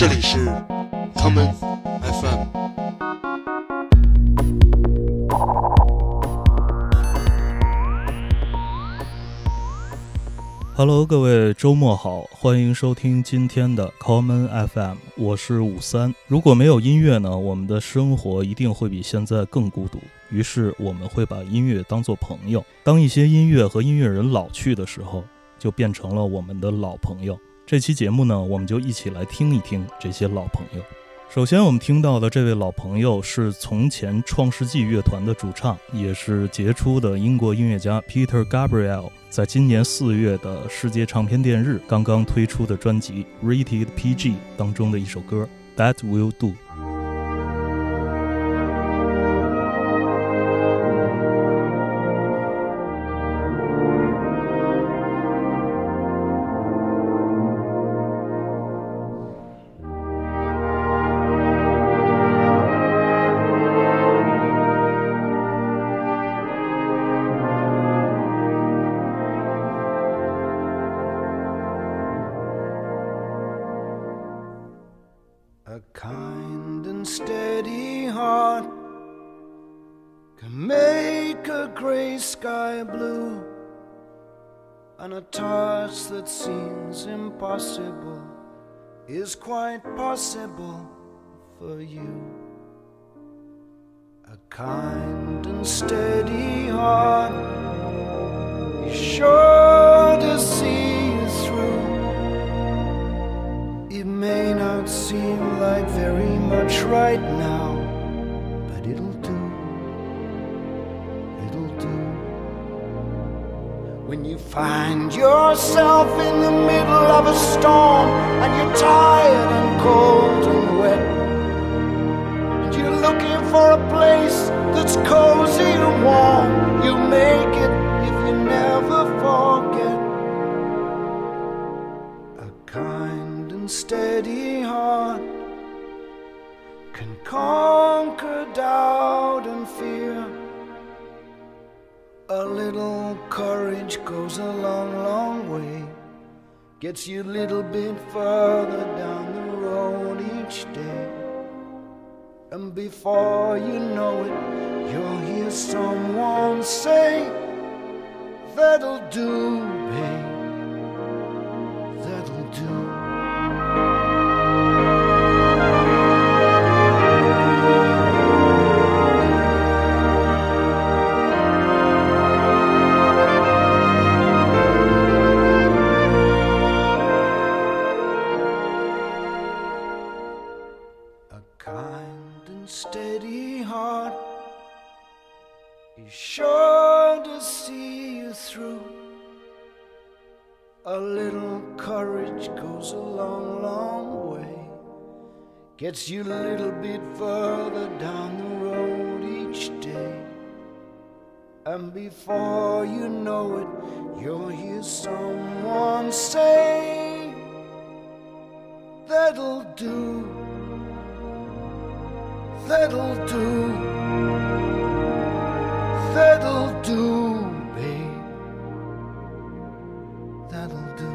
这里是 common FM。Hello，各位周末好，欢迎收听今天的 Common FM，我是五三。如果没有音乐呢，我们的生活一定会比现在更孤独。于是我们会把音乐当作朋友。当一些音乐和音乐人老去的时候，就变成了我们的老朋友。这期节目呢，我们就一起来听一听这些老朋友。首先，我们听到的这位老朋友是从前创世纪乐团的主唱，也是杰出的英国音乐家 Peter Gabriel，在今年四月的世界唱片店日刚刚推出的专辑《Rated PG》当中的一首歌《That Will Do》。Is quite possible for you. A kind and steady heart is sure to see you through. It may not seem like very much right now, When you find yourself in the middle of a storm and you're tired and cold and wet, and you're looking for a place that's cozy and warm, you make it if you never forget. A kind and steady heart can conquer courage goes a long, long way. Gets you a little bit further down the road each day. And before you know it, you'll hear someone say, That'll do, babe. Kind and steady heart is sure to see you through. A little courage goes a long, long way. Gets you a little bit further down the road each day. And before you know it, you'll hear someone say, That'll do. That'll do. That'll do. That'll do.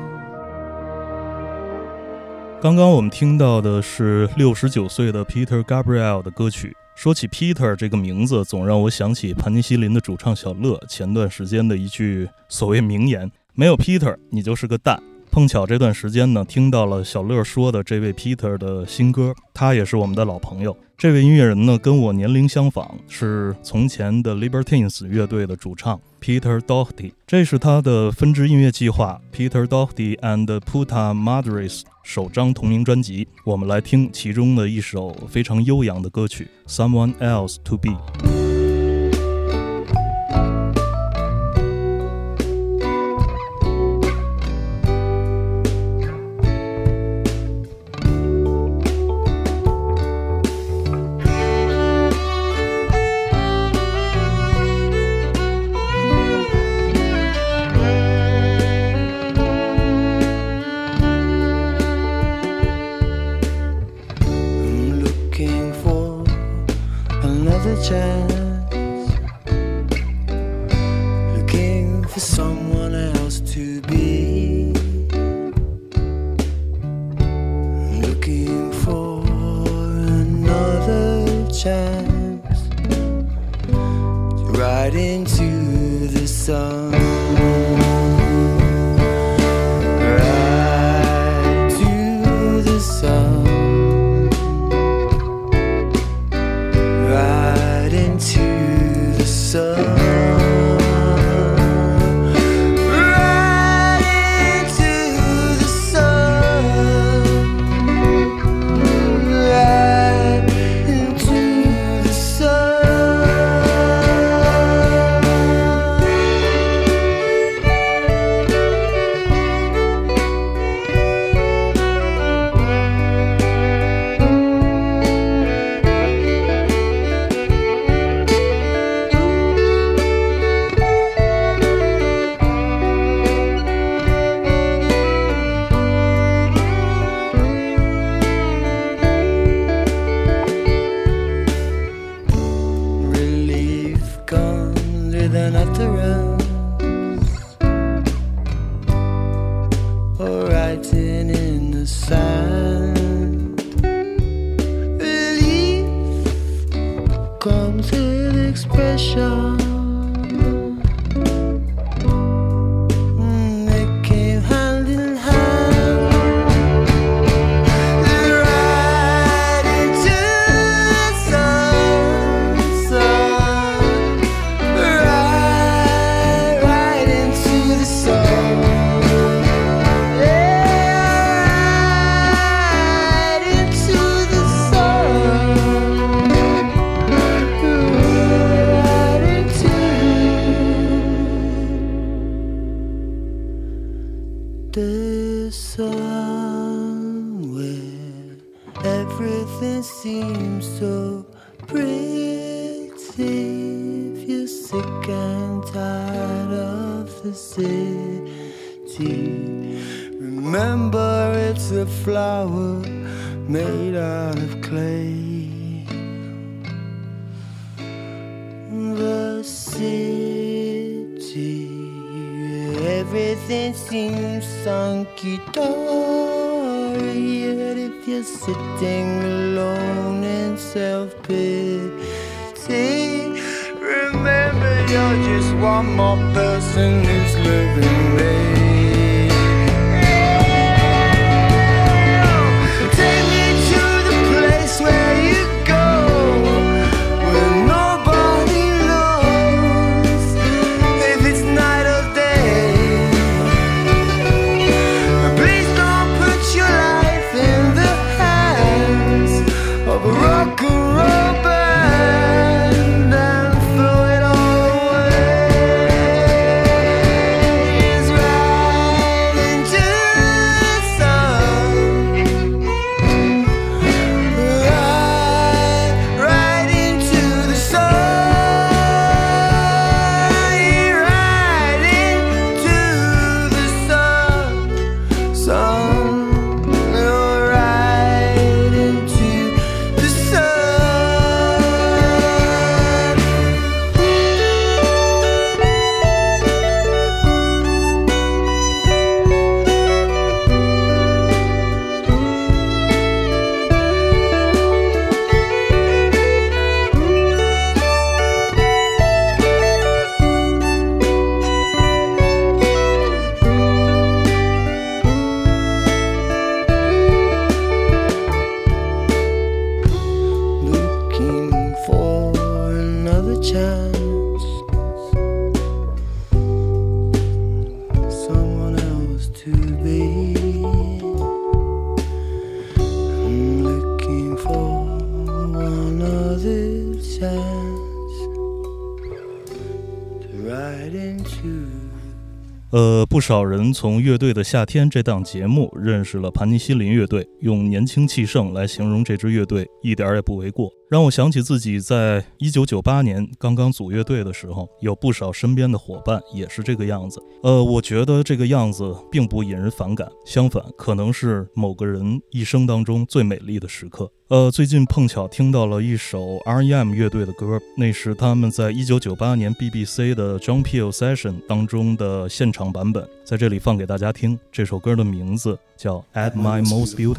刚刚我们听到的是六十九岁的 Peter Gabriel 的歌曲。说起 Peter 这个名字，总让我想起盘尼西林的主唱小乐前段时间的一句所谓名言：“没有 Peter，你就是个蛋。”碰巧这段时间呢，听到了小乐说的这位 Peter 的新歌，他也是我们的老朋友。这位音乐人呢，跟我年龄相仿，是从前的 Libertines 乐队的主唱 Peter Doherty。这是他的分支音乐计划 Peter Doherty and Puta Madres 首张同名专辑。我们来听其中的一首非常悠扬的歌曲《Someone Else to Be》。right into the sun. An utterance city, remember it's a flower made out of clay. The city, everything seems hunky dory. Yet if you're sitting alone in self pity, you're just one more person who's living there. 呃，不少人从《乐队的夏天》这档节目认识了盘尼西林乐队，用年轻气盛来形容这支乐队，一点也不为过。让我想起自己在一九九八年刚刚组乐队的时候，有不少身边的伙伴也是这个样子。呃，我觉得这个样子并不引人反感，相反，可能是某个人一生当中最美丽的时刻。呃，最近碰巧听到了一首 R.E.M 乐队的歌，那是他们在一九九八年 BBC 的 John Peel Session 当中的现场版本，在这里放给大家听。这首歌的名字叫《At My Most Beautiful》。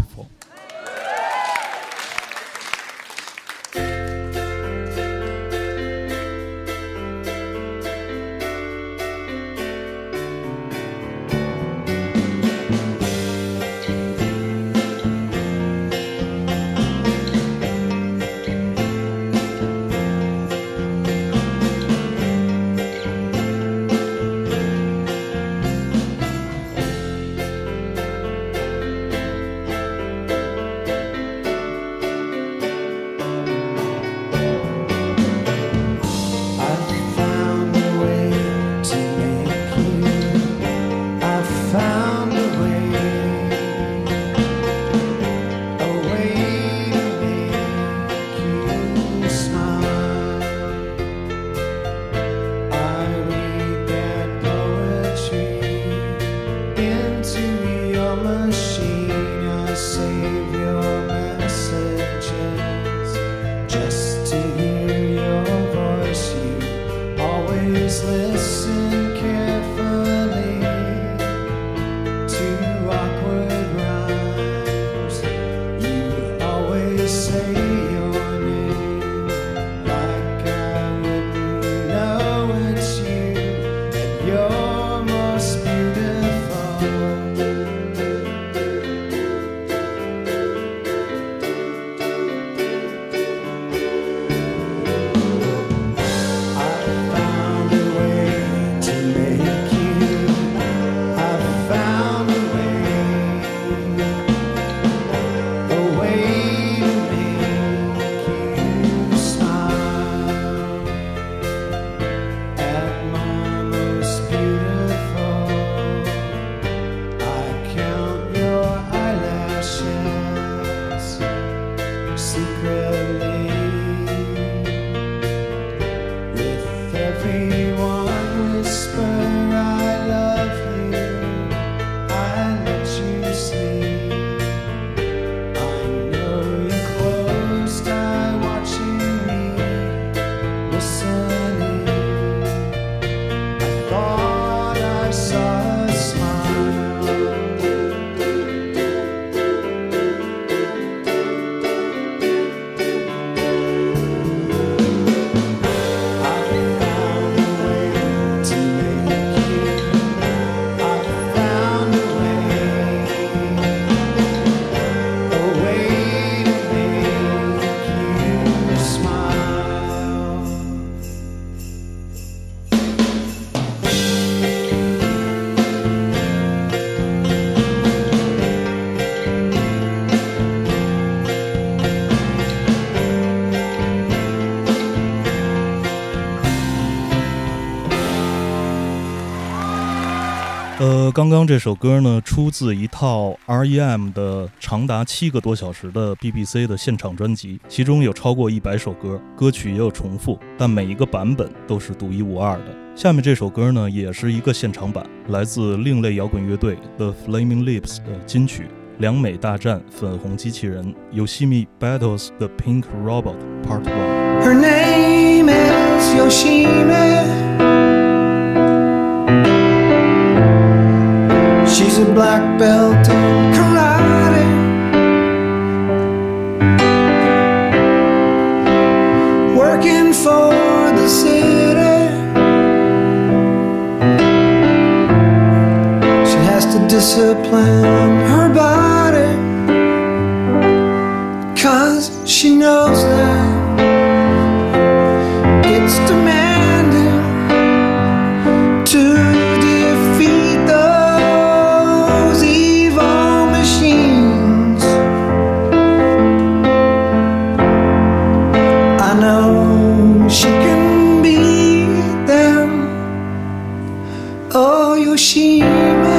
刚刚这首歌呢，出自一套 R.E.M 的长达七个多小时的 BBC 的现场专辑，其中有超过一百首歌，歌曲也有重复，但每一个版本都是独一无二的。下面这首歌呢，也是一个现场版，来自另类摇滚乐队 The Flaming Lips 的金曲《两美大战粉红机器人》，Yoshimi Battles the Pink Robot Part One。Her name is Yoshime. Black belt in karate. Working for the city. She has to discipline 有心。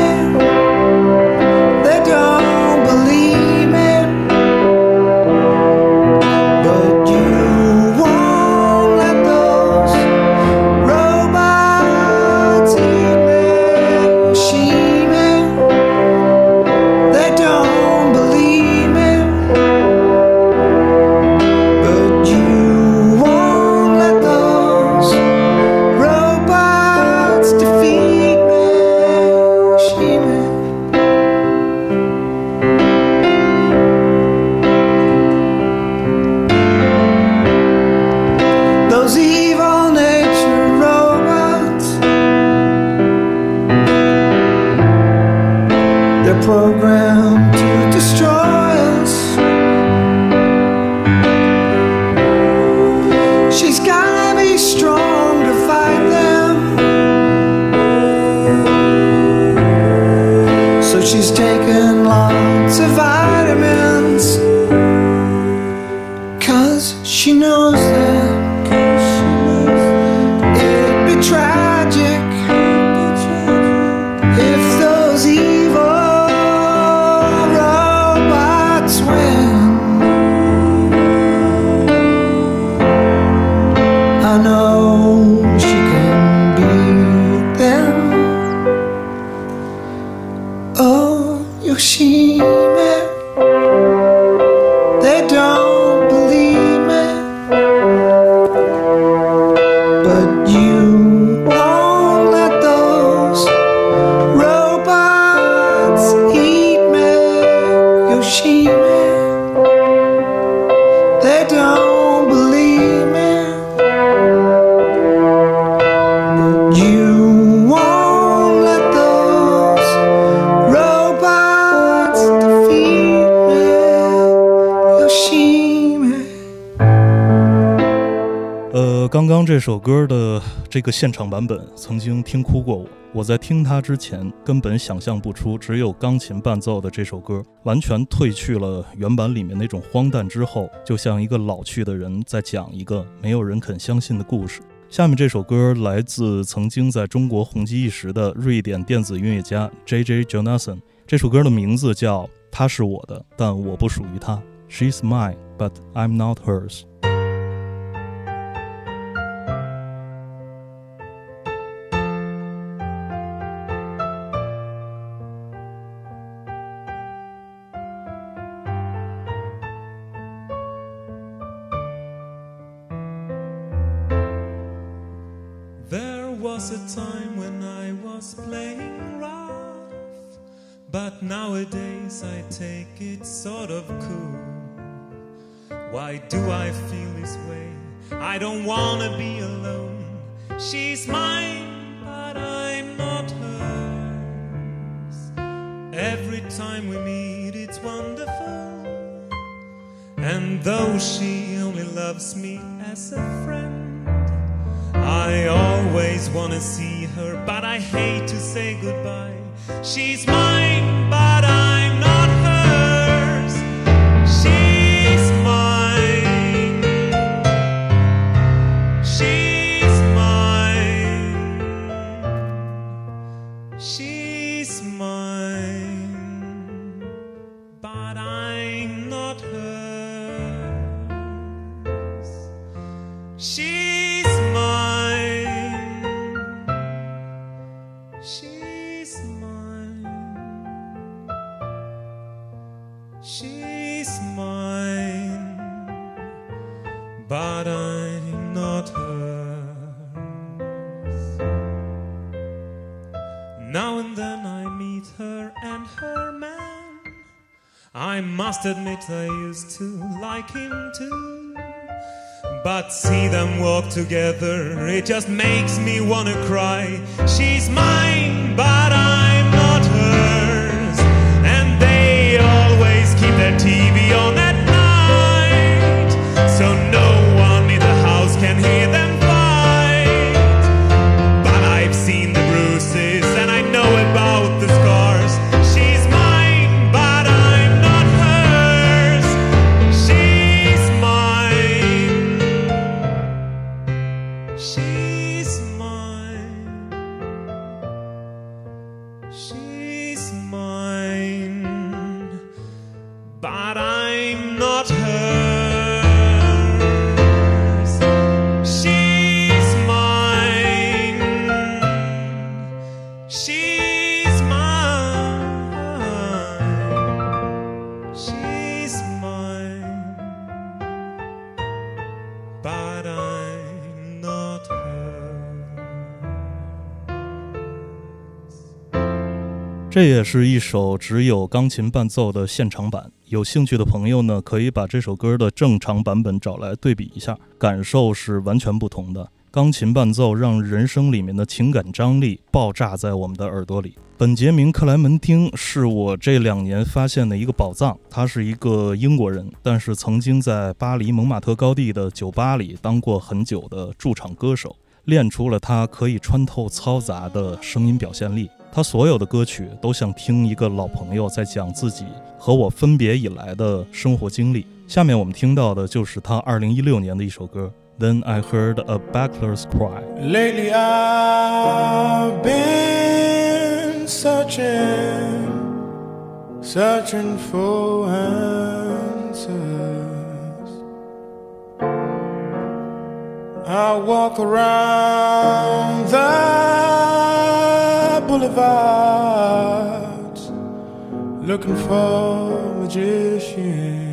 So she's taken lots of vitamins. Cause she knows 刚刚这首歌的这个现场版本，曾经听哭过我。我在听它之前，根本想象不出只有钢琴伴奏的这首歌，完全褪去了原版里面那种荒诞之后，就像一个老去的人在讲一个没有人肯相信的故事。下面这首歌来自曾经在中国红极一时的瑞典电子音乐家 J.J. Jonathan。这首歌的名字叫《她是我的，但我不属于她》，She's mine, but I'm not hers。Nowadays I take it sort of cool. Why do I feel this way? I don't wanna be alone. She's mine, but I'm not hers. Every time we meet, it's wonderful. And though she only loves me as a friend, I always wanna see her, but I hate to say goodbye. She's mine, but I'm But I'm not hers. Now and then I meet her and her man. I must admit I used to like him too. But see them walk together, it just makes me wanna cry. She's mine, 这也是一首只有钢琴伴奏的现场版。有兴趣的朋友呢，可以把这首歌的正常版本找来对比一下，感受是完全不同的。钢琴伴奏让人生里面的情感张力爆炸在我们的耳朵里。本杰明·克莱门汀是我这两年发现的一个宝藏，他是一个英国人，但是曾经在巴黎蒙马特高地的酒吧里当过很久的驻场歌手，练出了他可以穿透嘈杂的声音表现力。他所有的歌曲都像听一个老朋友在讲自己和我分别以来的生活经历。下面我们听到的就是他2016年的一首歌《Then I Heard a Backler's Cry》。 Lately I've been searching, searching for answers. I walk around the boulevards looking for magicians.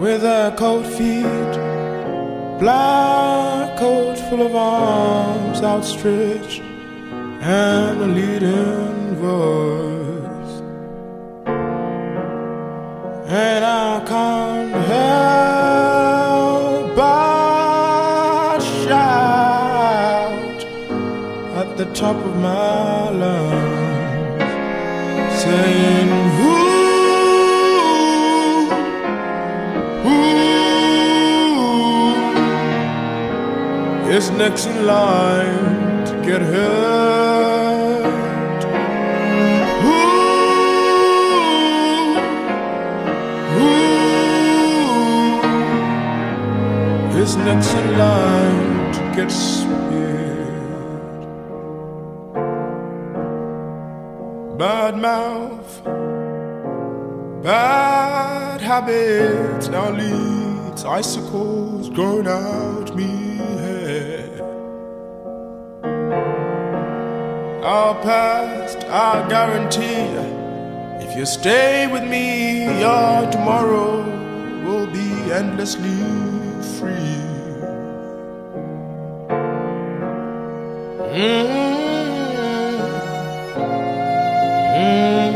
With a cold feet, black coat full of arms outstretched, and a leading voice. And I can't help but shout at the top of my lungs, saying, Who, who is next in line to get hurt? Is in line to get speared? Bad mouth, bad habits now leads icicles growing out me hair. Our past, I guarantee. If you stay with me, your tomorrow will be endlessly free. Mm. Mm.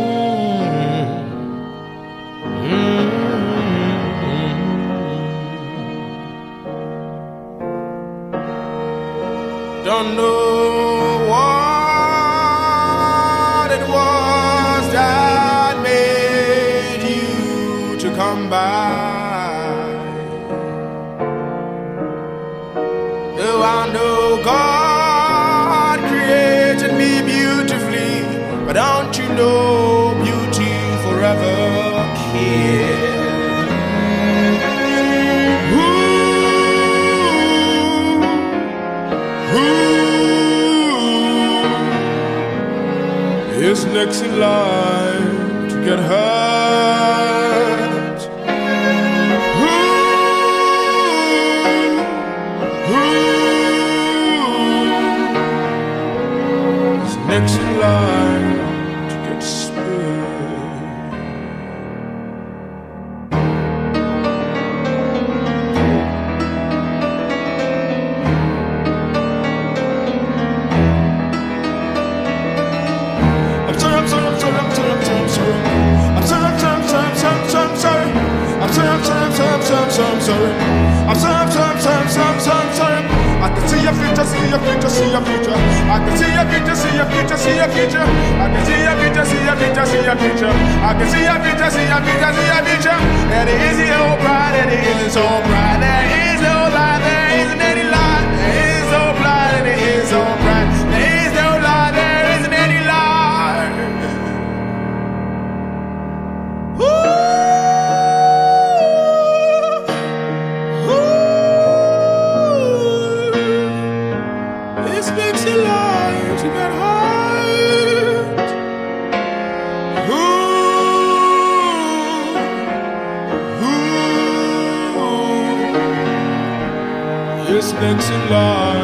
Mm. Don't know Next in line to get hurt? Who, who is next in line to get speared? Your future. I can see your future, see your future, see your future. And it is so bright, and it isn't so bright. There is next in line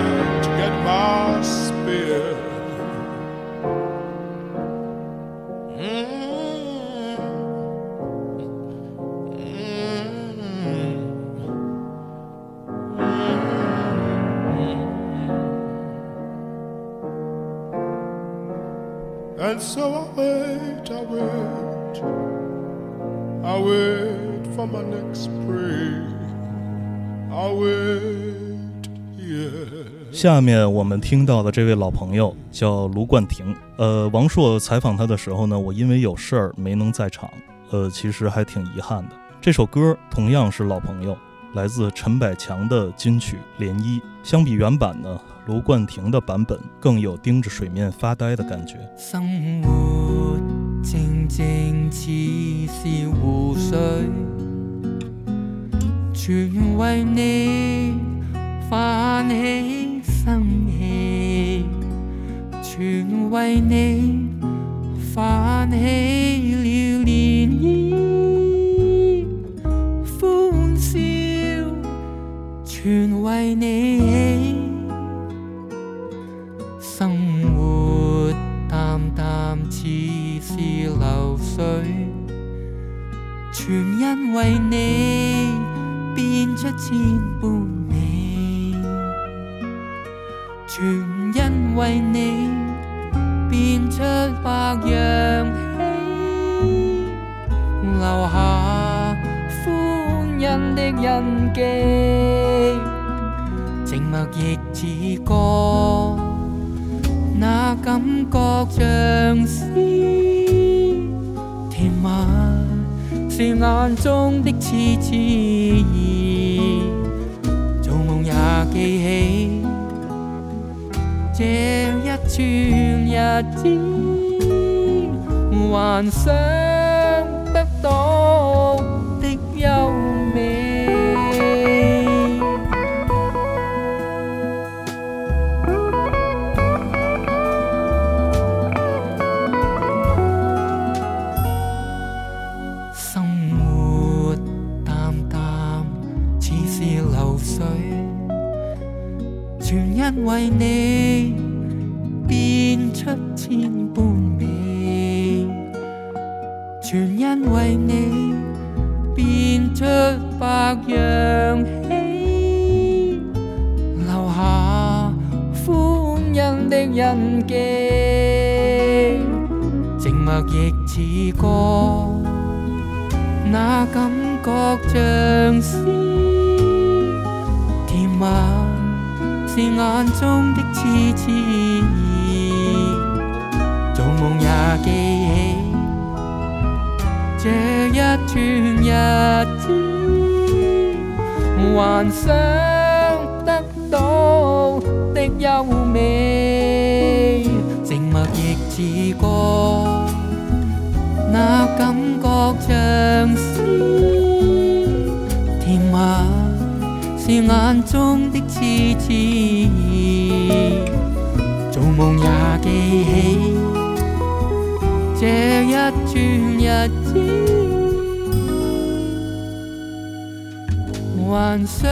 下面我们听到的这位老朋友叫卢冠廷。呃，王朔采访他的时候呢，我因为有事儿没能在场，呃，其实还挺遗憾的。这首歌同样是老朋友，来自陈百强的金曲《涟漪》。相比原版呢，卢冠廷的版本更有盯着水面发呆的感觉。生活静静似是湖水，全为你泛起为你泛起的痴痴意，做梦也记起这一串日子，幻想得到。为你变出千般美，全因为你变出百样喜，留下欢欣的印记，静默亦似歌。那感觉像诗， 是眼中的痴痴意，做梦也记起这一串日子，幻想得到的优美，静默亦似歌。那感觉像诗， 是眼中的痴痴，做梦也记起这一串日子，幻想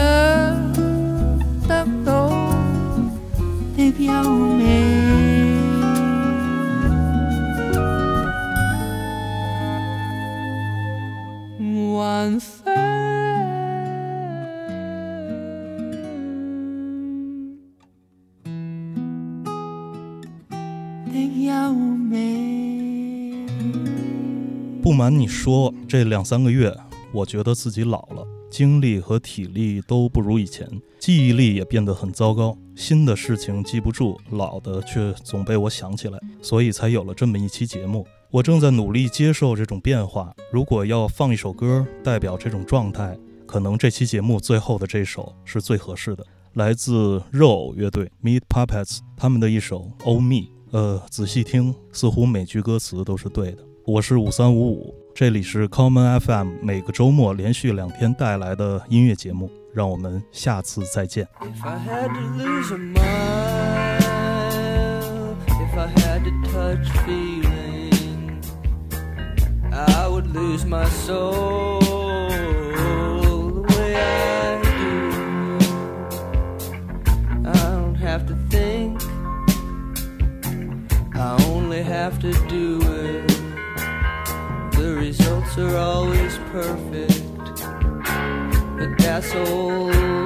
得到的優美。不瞒你说，这两三个月，我觉得自己老了，精力和体力都不如以前，记忆力也变得很糟糕，新的事情记不住，老的却总被我想起来，所以才有了这么一期节目。我正在努力接受这种变化。如果要放一首歌代表这种状态，可能这期节目最后的这首是最合适的，来自肉偶乐队 Meat Puppets 他们的一首《Oh Me》。呃，仔细听，似乎每句歌词都是对的。我是五三五五，这里是 Common FM，每个周末连续两天带来的音乐节目，让我们下次再见。 If I had to lose a mile, if I had to touch feeling, I would lose my soul the way I do. I don't have to think, I only have to do it. Are always perfect. But that's old